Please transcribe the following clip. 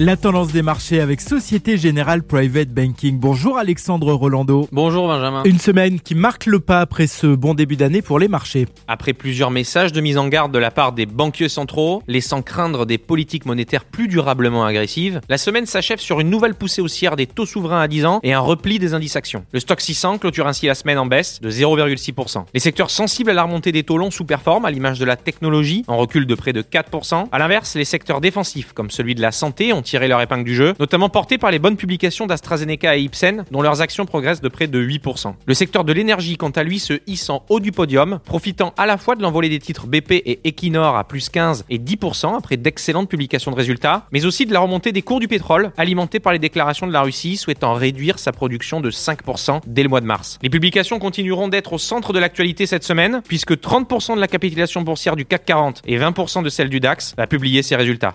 La tendance des marchés avec Société Générale Private Banking. Bonjour Alexandre Rolando. Bonjour Benjamin. Une semaine qui marque le pas après ce bon début d'année pour les marchés. Après plusieurs messages de mise en garde de la part des banquiers centraux, laissant craindre des politiques monétaires plus durablement agressives, la semaine s'achève sur une nouvelle poussée haussière des taux souverains à 10 ans et un repli des indices actions. Le stock 600 clôture ainsi la semaine en baisse de 0,6%. Les secteurs sensibles à la remontée des taux longs sous-performent à l'image de la technologie, en recul de près de 4%. À l'inverse, les secteurs défensifs comme celui de la santé ont tiré leur épingle du jeu, notamment portés par les bonnes publications d'AstraZeneca et Ipsen, dont leurs actions progressent de près de 8%. Le secteur de l'énergie, quant à lui, se hisse en haut du podium, profitant à la fois de l'envolée des titres BP et Equinor à plus 15 et 10% après d'excellentes publications de résultats, mais aussi de la remontée des cours du pétrole, alimentée par les déclarations de la Russie souhaitant réduire sa production de 5% dès le mois de mars. Les publications continueront d'être au centre de l'actualité cette semaine, puisque 30% de la capitulation boursière du CAC 40 et 20% de celle du DAX va publier ses résultats.